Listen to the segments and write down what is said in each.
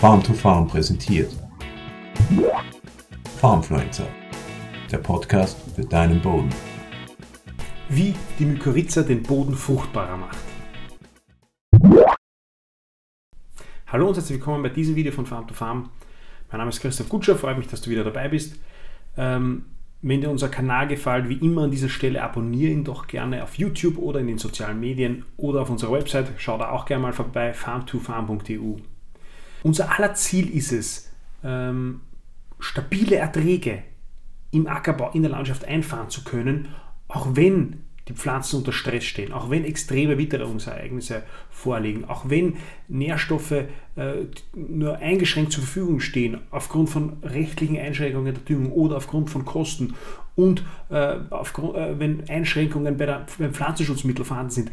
Farm to Farm präsentiert. Farmfluencer, der Podcast für deinen Boden. Wie die Mykorrhiza den Boden fruchtbarer macht. Hallo und herzlich willkommen bei diesem Video von Farm to Farm. Mein Name ist Christoph Gutscher, freut mich, dass du wieder dabei bist. Ähm, wenn dir unser Kanal gefällt, wie immer an dieser Stelle abonniere ihn doch gerne auf YouTube oder in den sozialen Medien oder auf unserer Website. Schau da auch gerne mal vorbei, farm2farm.eu. Unser aller Ziel ist es, ähm, stabile Erträge im Ackerbau, in der Landschaft einfahren zu können, auch wenn die Pflanzen unter Stress stehen, auch wenn extreme Witterungsereignisse vorliegen, auch wenn Nährstoffe äh, nur eingeschränkt zur Verfügung stehen, aufgrund von rechtlichen Einschränkungen der Düngung oder aufgrund von Kosten und äh, aufgrund, äh, wenn Einschränkungen bei der, beim Pflanzenschutzmittel vorhanden sind.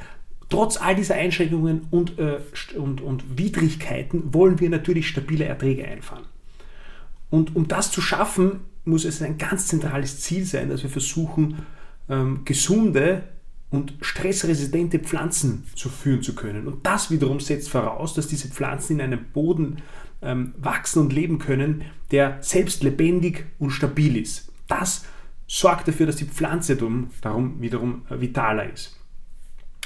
Trotz all dieser Einschränkungen und, äh, und, und Widrigkeiten wollen wir natürlich stabile Erträge einfahren. Und um das zu schaffen, muss es ein ganz zentrales Ziel sein, dass wir versuchen, ähm, gesunde und stressresistente Pflanzen zu führen zu können. Und das wiederum setzt voraus, dass diese Pflanzen in einem Boden ähm, wachsen und leben können, der selbst lebendig und stabil ist. Das sorgt dafür, dass die Pflanze darum wiederum äh, vitaler ist.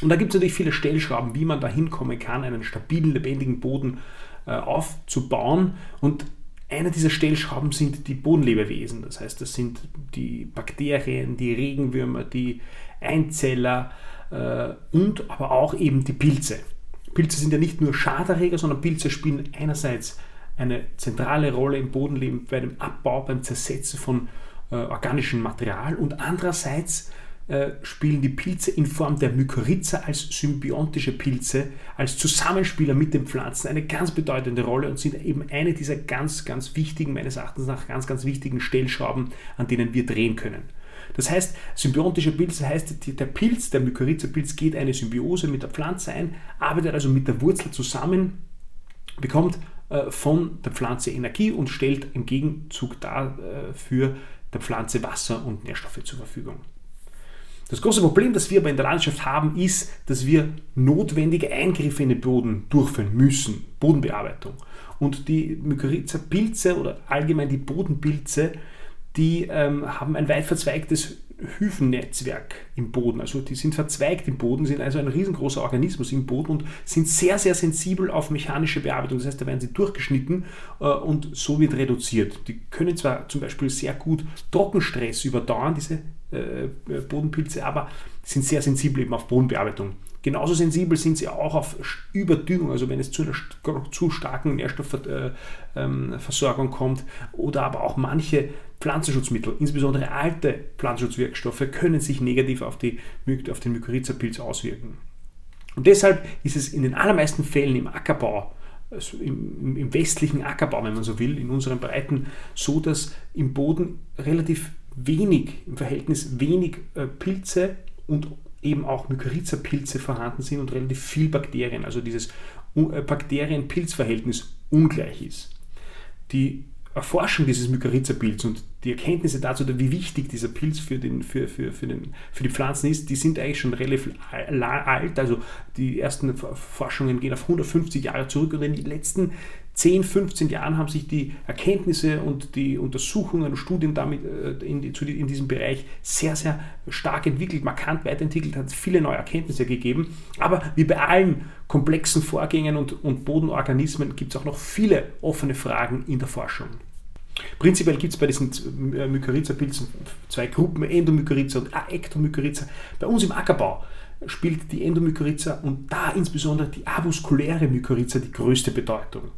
Und da gibt es natürlich viele Stellschrauben, wie man da hinkommen kann, einen stabilen, lebendigen Boden äh, aufzubauen. Und einer dieser Stellschrauben sind die Bodenlebewesen. Das heißt, das sind die Bakterien, die Regenwürmer, die Einzeller äh, und aber auch eben die Pilze. Pilze sind ja nicht nur Schaderreger, sondern Pilze spielen einerseits eine zentrale Rolle im Bodenleben bei dem Abbau, beim Zersetzen von äh, organischem Material und andererseits äh, spielen die Pilze in Form der Mykorrhiza als symbiontische Pilze, als Zusammenspieler mit den Pflanzen eine ganz bedeutende Rolle und sind eben eine dieser ganz, ganz wichtigen, meines Erachtens nach ganz, ganz wichtigen Stellschrauben, an denen wir drehen können. Das heißt, symbiontische Pilze heißt, der Pilz, der Mykorrhiza-Pilz geht eine Symbiose mit der Pflanze ein, arbeitet also mit der Wurzel zusammen, bekommt äh, von der Pflanze Energie und stellt im Gegenzug dafür der Pflanze Wasser und Nährstoffe zur Verfügung. Das große Problem, das wir aber in der Landschaft haben, ist, dass wir notwendige Eingriffe in den Boden durchführen müssen, Bodenbearbeitung. Und die Mykorrhiza-Pilze oder allgemein die Bodenpilze, die ähm, haben ein weit verzweigtes Hyphennetzwerk im Boden. Also die sind verzweigt im Boden, sind also ein riesengroßer Organismus im Boden und sind sehr, sehr sensibel auf mechanische Bearbeitung. Das heißt, da werden sie durchgeschnitten äh, und so wird reduziert. Die können zwar zum Beispiel sehr gut Trockenstress überdauern, diese äh, äh, Bodenpilze, aber sind sehr sensibel eben auf Bodenbearbeitung. Genauso sensibel sind sie auch auf Überdüngung, also wenn es zu einer zu starken Nährstoffversorgung ähm, kommt oder aber auch manche Pflanzenschutzmittel, insbesondere alte Pflanzenschutzwirkstoffe, können sich negativ auf, die, auf den Mykorrhiza-Pilz auswirken. Und deshalb ist es in den allermeisten Fällen im Ackerbau also im, im, westlichen Ackerbau, wenn man so will, in unseren Breiten, so dass im Boden relativ wenig, im Verhältnis wenig äh, Pilze und eben auch Mykorrhiza-Pilze vorhanden sind und relativ viel Bakterien, also dieses äh, Bakterien-Pilz-Verhältnis ungleich ist. Die Erforschung dieses Mykorrhiza-Pilz und die Erkenntnisse dazu, wie wichtig dieser Pilz für, den, für, für, für, den, für die Pflanzen ist, die sind eigentlich schon relativ alt. Also die ersten Forschungen gehen auf 150 Jahre zurück und in den letzten 10, 15 Jahren haben sich die Erkenntnisse und die Untersuchungen und Studien damit äh, in, in diesem Bereich sehr, sehr stark entwickelt, markant weiterentwickelt, hat es viele neue Erkenntnisse gegeben. Aber wie bei allen komplexen Vorgängen und, und Bodenorganismen gibt es auch noch viele offene Fragen in der Forschung. Prinzipiell gibt es bei diesen äh, Mykorrhiza-Pilzen zwei Gruppen, Endomykorrhiza und Aektomykorrhiza. Bei uns im Ackerbau spielt die Endomykorrhiza und da insbesondere die avuskuläre Mykorrhiza die größte Bedeutung.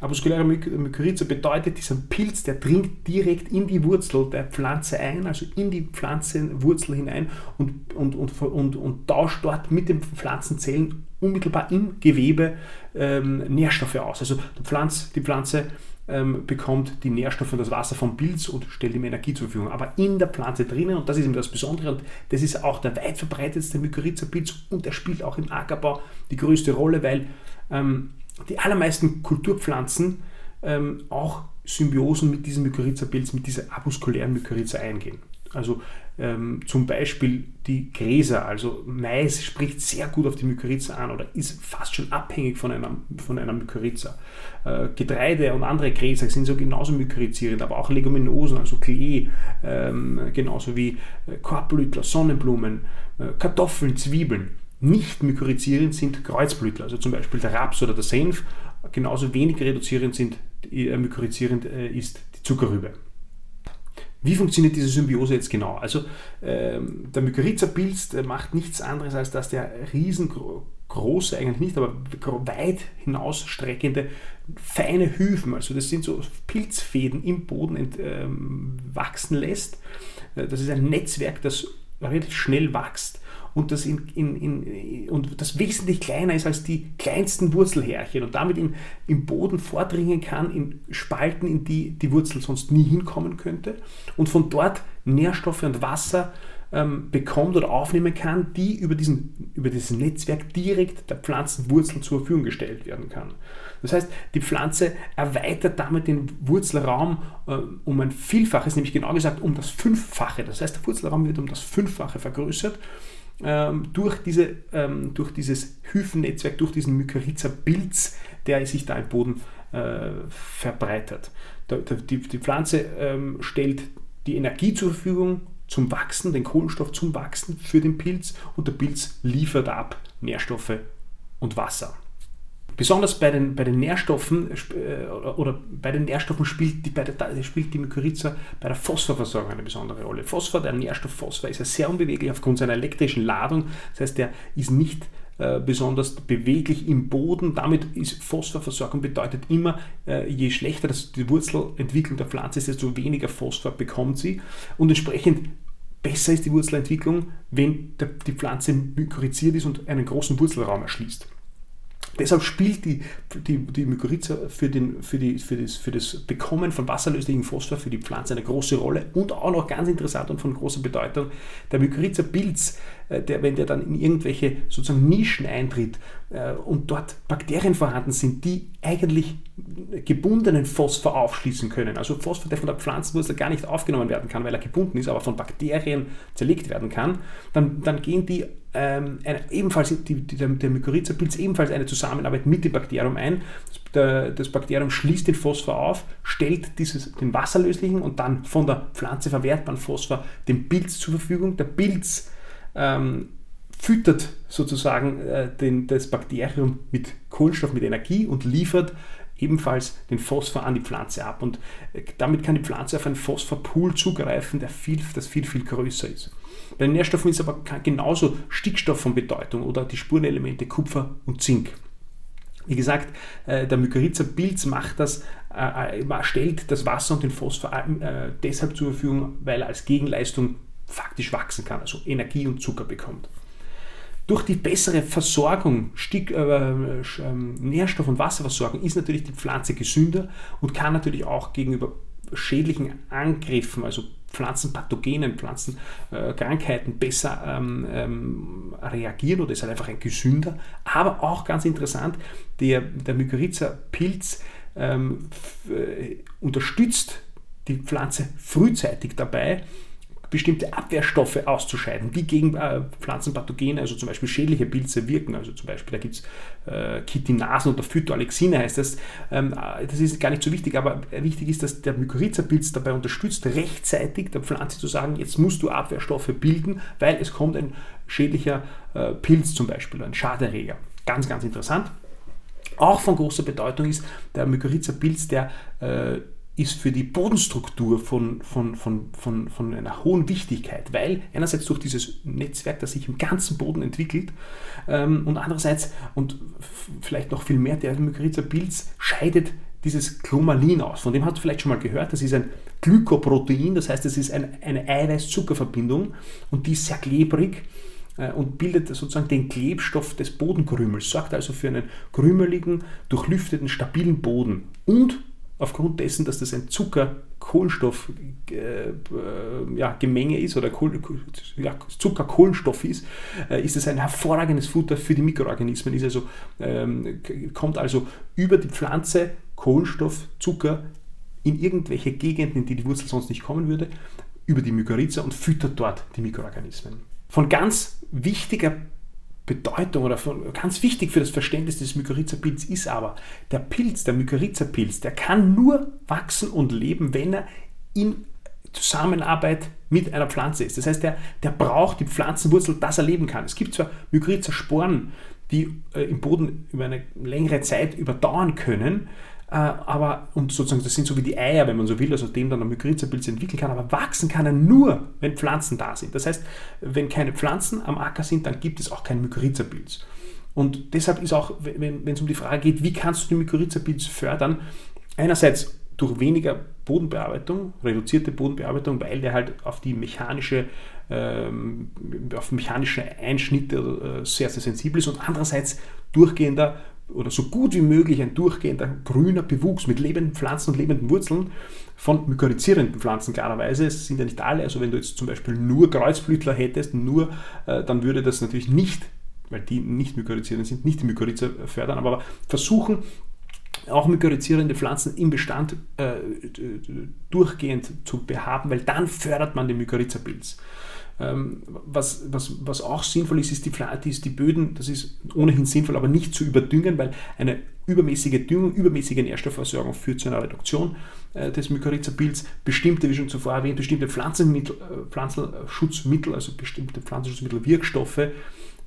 Avaskuläre Mykorrhiza bedeutet, dieser Pilz, der dringt direkt in die Wurzel der Pflanze ein, also in die Pflanzenwurzel hinein und, und, und, und, und tauscht dort mit den Pflanzenzellen unmittelbar im Gewebe ähm, Nährstoffe aus. Also die Pflanze, die Pflanze ähm, bekommt die Nährstoffe und das Wasser vom Pilz und stellt ihm Energie zur Verfügung. Aber in der Pflanze drinnen, und das ist eben das Besondere, und das ist auch der weit verbreitetste Mykorrhiza-Pilz und der spielt auch im Ackerbau die größte Rolle, weil ähm, die allermeisten Kulturpflanzen ähm, auch Symbiosen mit diesem Mykorrhiza-Pilz, mit dieser avuskulären Mykorrhiza eingehen. Also ähm, zum Beispiel die Gräser, also Mais spricht sehr gut auf die Mykorrhiza an oder ist fast schon abhängig von einer, von einer Mykorrhiza. Äh, Getreide und andere Gräser sind so genauso mykorrhizierend, aber auch Leguminosen, also Klee, ähm, genauso wie äh, Korbblütler, Sonnenblumen, äh, Kartoffeln, Zwiebeln. Nicht mykorrhizierend sind Kreuzblütler, also zum Beispiel der Raps oder der Senf. Genauso wenig reduzierend sind, äh, mykorrhizierend äh, ist die Zuckerrübe. Wie funktioniert diese Symbiose jetzt genau? Also ähm, der Mykorrhiza-Pilz macht nichts anderes, als dass der riesengroße, eigentlich nicht, aber weit hinausstreckende, feine Hyphen, also das sind so Pilzfäden im Boden ent, ähm, wachsen lässt. Äh, das ist ein Netzwerk, das relativ schnell wächst und das, in, in, in, und das wesentlich kleiner ist als die kleinsten Wurzelhärchen und damit in, im Boden vordringen kann, in Spalten, in die die Wurzel sonst nie hinkommen könnte und von dort Nährstoffe und Wasser ähm, bekommt oder aufnehmen kann, die über, diesen, über dieses Netzwerk direkt der Pflanzenwurzel zur Verfügung gestellt werden kann. Das heißt, die Pflanze erweitert damit den Wurzelraum äh, um ein Vielfaches, nämlich genau gesagt um das Fünffache. Das heißt, der Wurzelraum wird um das Fünffache vergrößert durch, diese, ähm, durch dieses Hyphennetzwerk, durch diesen Mykorrhiza-Pilz, der sich da im Boden äh, verbreitert. Die, die Pflanze ähm, stellt die Energie zur Verfügung zum Wachsen, den Kohlenstoff zum Wachsen für den Pilz und der Pilz liefert ab Nährstoffe und Wasser. Besonders bei den, bei den Nährstoffen äh, oder bei den Nährstoffen spielt die, bei der, spielt die Mykorrhiza bei der Phosphorversorgung eine besondere Rolle. Phosphor, der Nährstoff Phosphor, ist ja sehr unbeweglich aufgrund seiner elektrischen Ladung. Das heißt, der ist nicht äh, besonders beweglich im Boden. Damit ist Phosphorversorgung bedeutet immer, äh, je schlechter das, die Wurzelentwicklung der Pflanze ist, desto weniger Phosphor bekommt sie. Und entsprechend besser ist die Wurzelentwicklung, wenn die Pflanze mykorrhiziert ist und einen großen Wurzelraum erschließt. Deshalb spielt die, die, die Mykorrhiza für, den, für, die, für, das, für das Bekommen von wasserlöslichem Phosphor für die Pflanze eine große Rolle und auch noch ganz interessant und von großer Bedeutung, der Mykorrhiza-Pilz, äh, der, wenn der dann in irgendwelche sozusagen Nischen eintritt und dort Bakterien vorhanden sind, die eigentlich gebundenen Phosphor aufschließen können. Also Phosphor, der von der Pflanzenwurzel gar nicht aufgenommen werden kann, weil er gebunden ist, aber von Bakterien zerlegt werden kann, dann, dann gehen die ähm, eine, ebenfalls die, die, der, der Mykorrhiza-Pilz ebenfalls eine Zusammenarbeit mit dem Bakterium ein. Das, der, das Bakterium schließt den Phosphor auf, stellt dieses, den wasserlöslichen und dann von der Pflanze verwertbaren Phosphor dem Pilz zur Verfügung. Der Pilz ähm, füttert sozusagen äh, den, das Bakterium mit Kohlenstoff, mit Energie und liefert ebenfalls den Phosphor an die Pflanze ab. Und äh, damit kann die Pflanze auf einen Phosphorpool zugreifen, der viel, das viel, viel größer ist. Bei den Nährstoffen ist aber genauso Stickstoff von Bedeutung oder die Spurenelemente Kupfer und Zink. Wie gesagt, äh, der Mykorrhiza-Pilz macht das, äh, stellt das Wasser und den Phosphor deshalb zur Verfügung, weil er als Gegenleistung faktisch wachsen kann, also Energie und Zucker bekommt. Durch die bessere Versorgung, Stick, äh, äh, Nährstoff- und Wasserversorgung ist natürlich die Pflanze gesünder und kann natürlich auch gegenüber schädlichen Angriffen, also Pflanzenpathogenen, Pflanzenkrankheiten äh, besser ähm, ähm, reagieren oder ist halt einfach ein gesünder. Aber auch ganz interessant, der, der Mykorrhiza-Pilz ähm, äh, unterstützt die Pflanze frühzeitig dabei, bestimmte Abwehrstoffe auszuscheiden, die gegen äh, Pflanzenpathogene, also zum Beispiel schädliche Pilze wirken. Also zum Beispiel, da gibt es äh, Chitinasen oder Phytoalexine heißt das. Ähm, äh, das ist gar nicht so wichtig, aber wichtig ist, dass der Mykorrhiza-Pilz dabei unterstützt, rechtzeitig der Pflanze zu sagen, jetzt musst du Abwehrstoffe bilden, weil es kommt ein schädlicher äh, Pilz zum Beispiel, ein Schaderreger. Ganz, ganz interessant. Auch von großer Bedeutung ist der Mykorrhiza-Pilz, der äh, ist für die Bodenstruktur von, von, von, von, von einer hohen Wichtigkeit, weil einerseits durch dieses Netzwerk, das sich im ganzen Boden entwickelt ähm, und andererseits und vielleicht noch viel mehr, der Mykorrhiza-Pilz scheidet dieses Chromalin aus. Von dem hast du vielleicht schon mal gehört. Das ist ein Glykoprotein, das heißt, es ist ein, eine Eiweiß-Zuckerverbindung und die ist sehr klebrig äh, und bildet sozusagen den Klebstoff des Bodenkrümels, sorgt also für einen krümeligen, durchlüfteten, stabilen Boden und aufgrund dessen, dass das ein Zucker-Kohlenstoff-Gemenge äh, ist oder Zucker-Kohlenstoff ist, äh, ist es ein hervorragendes Futter für die Mikroorganismen. Ist also, ähm, kommt also über die Pflanze Kohlenstoff, Zucker in irgendwelche Gegenden, in die die Wurzel sonst nicht kommen würde, über die Mykorrhiza und füttert dort die Mikroorganismen. Von ganz wichtiger Bedeutung oder von, ganz wichtig für das Verständnis des Mykorrhiza-Pilz ist aber, der Pilz, der Mykorrhiza-Pilz, der kann nur wachsen und leben, wenn er in Zusammenarbeit mit einer Pflanze ist. Das heißt, der, der braucht die Pflanzenwurzel, dass er leben kann. Es gibt zwar Mykorrhiza-Sporen, die äh, im Boden über eine längere Zeit überdauern können, aber und sozusagen das sind so wie die Eier, wenn man so will, also dem dann ein Mykorrhiza-Pilz entwickeln kann, aber wachsen kann er nur, wenn Pflanzen da sind. Das heißt, wenn keine Pflanzen am Acker sind, dann gibt es auch keinen Mykorrhiza-Pilz. Und deshalb ist auch, wenn, wenn es um die Frage geht, wie kannst du den Mykorrhiza-Pilz fördern, einerseits durch weniger Bodenbearbeitung, reduzierte Bodenbearbeitung, weil der halt auf die mechanische, ähm, auf mechanische Einschnitte äh, sehr, sehr sensibel ist und andererseits durchgehender oder so gut wie möglich ein durchgehender grüner Bewuchs mit lebenden Pflanzen und lebenden Wurzeln von mykorrhizierenden Pflanzen klarerweise. Es sind ja nicht alle, also wenn du jetzt zum Beispiel nur Kreuzblütler hättest, nur, äh, dann würde das natürlich nicht, weil die nicht mykorrhizierend sind, nicht die Mykorrhiza fördern, aber versuchen, auch mykorrhizierende Pflanzen im Bestand äh, durchgehend zu behaben, weil dann fördert man den Mykorrhiza-Pilz. Ähm, was, was, was auch sinnvoll ist, ist die, ist die Böden, das ist ohnehin sinnvoll, aber nicht zu überdüngen, weil eine übermäßige Düngung, übermäßige Nährstoffversorgung führt zu einer Reduktion äh, des Mykorrhiza-Pilz. Bestimmte, wie schon zuvor erwähnt, bestimmte Pflanzenmittel, äh, Pflanzenschutzmittel, also bestimmte Pflanzenschutzmittel, Wirkstoffe,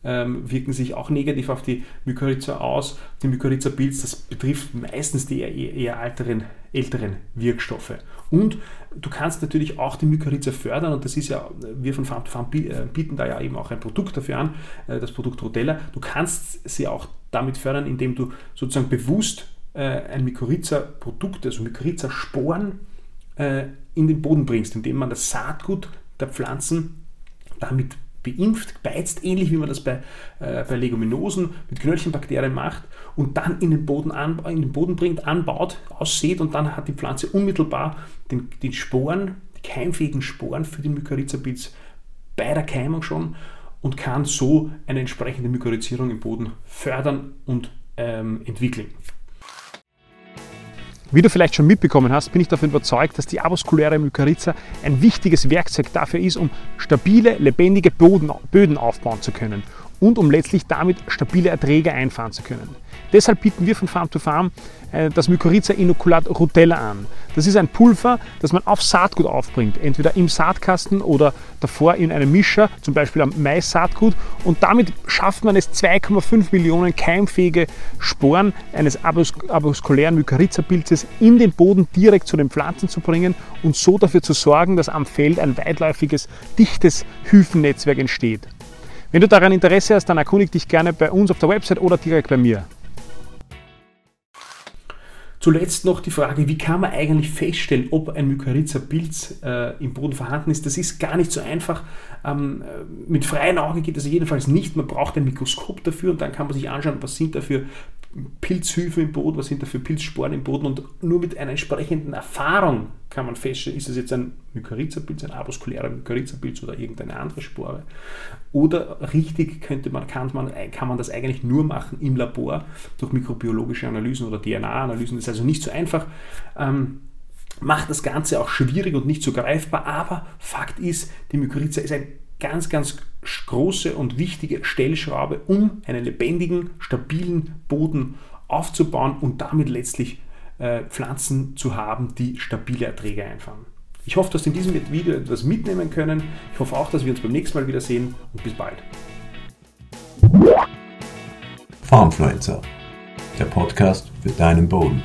ähm, wirken sich auch negativ auf die Mykorrhiza aus. Die Mykorrhiza-Pilz, das betrifft meistens die eher, alteren, älteren Wirkstoffe. Und du kannst natürlich auch die Mykorrhiza fördern und das ist ja, wir von Farm to Farm äh, bieten da ja eben auch ein Produkt dafür an, äh, das Produkt Rotella. Du kannst sie auch damit fördern, indem du sozusagen bewusst äh, ein Mykorrhiza-Produkt, also Mykorrhiza-Sporen in den Boden bringst, indem man das Saatgut der Pflanzen damit beimpft, beizt, ähnlich wie man das bei, bei Leguminosen mit Knöllchenbakterien macht und dann in den, Boden an, in den Boden bringt, anbaut, aussät und dann hat die Pflanze unmittelbar den, den Sporen, die keimfähigen Sporen für den Mykorrhiza-Pilz bei der Keimung schon und kann so eine entsprechende Mykorrhizierung im Boden fördern und ähm, entwickeln. Wie du vielleicht schon mitbekommen hast, bin ich davon überzeugt, dass die avaskuläre Mykorrhiza ein wichtiges Werkzeug dafür ist, um stabile, lebendige Boden, Böden aufbauen zu können und um letztlich damit stabile Erträge einfahren zu können. Deshalb bieten wir von Farm to Farm äh, das Mykorrhiza Inokulat Rutella an. Das ist ein Pulver, das man auf Saatgut aufbringt, entweder im Saatkasten oder davor in einem Mischer, zum Beispiel am Mais-Saatgut. Und damit schafft man es, 2,5 Millionen keimfähige Sporen eines avaskulären Mykorrhiza-Pilzes in den Boden direkt zu den Pflanzen zu bringen und so dafür zu sorgen, dass am Feld ein weitläufiges, dichtes Hyphennetzwerk entsteht. Wenn du daran Interesse hast, dann erkundige dich gerne bei uns auf der Website oder direkt bei mir. Zuletzt noch die Frage, wie kann man eigentlich feststellen, ob ein Mykorrhiza-Pilz äh, im Boden vorhanden ist. Das ist gar nicht so einfach. Ähm, mit freiem Auge geht das jedenfalls nicht. Man braucht ein Mikroskop dafür und dann kann man sich anschauen, was sind da für Pilzhüfen im Boden, was sind da für Pilzsporen im Boden und nur mit einer entsprechenden Erfahrung kann man feststellen, ist es jetzt ein Mykorrhiza-Pilz, ein avaskulärer Mykorrhiza-Pilz oder irgendeine andere Spore. Oder richtig könnte man, kann, man, kann man das eigentlich nur machen im Labor durch mikrobiologische Analysen oder DNA-Analysen. Das ist also nicht so einfach. Ähm, macht das Ganze auch schwierig und nicht so greifbar, aber Fakt ist, die Mykorrhiza ist ein ganz, ganz große und wichtige Stellschraube, um einen lebendigen, stabilen Boden aufzubauen und damit letztlich äh, Pflanzen zu haben, die stabile Erträge einfahren. Ich hoffe, dass Sie in diesem Video etwas mitnehmen können. Ich hoffe auch, dass wir uns beim nächsten Mal wiedersehen und bis bald. Farmfluencer, der Podcast für deinen Boden.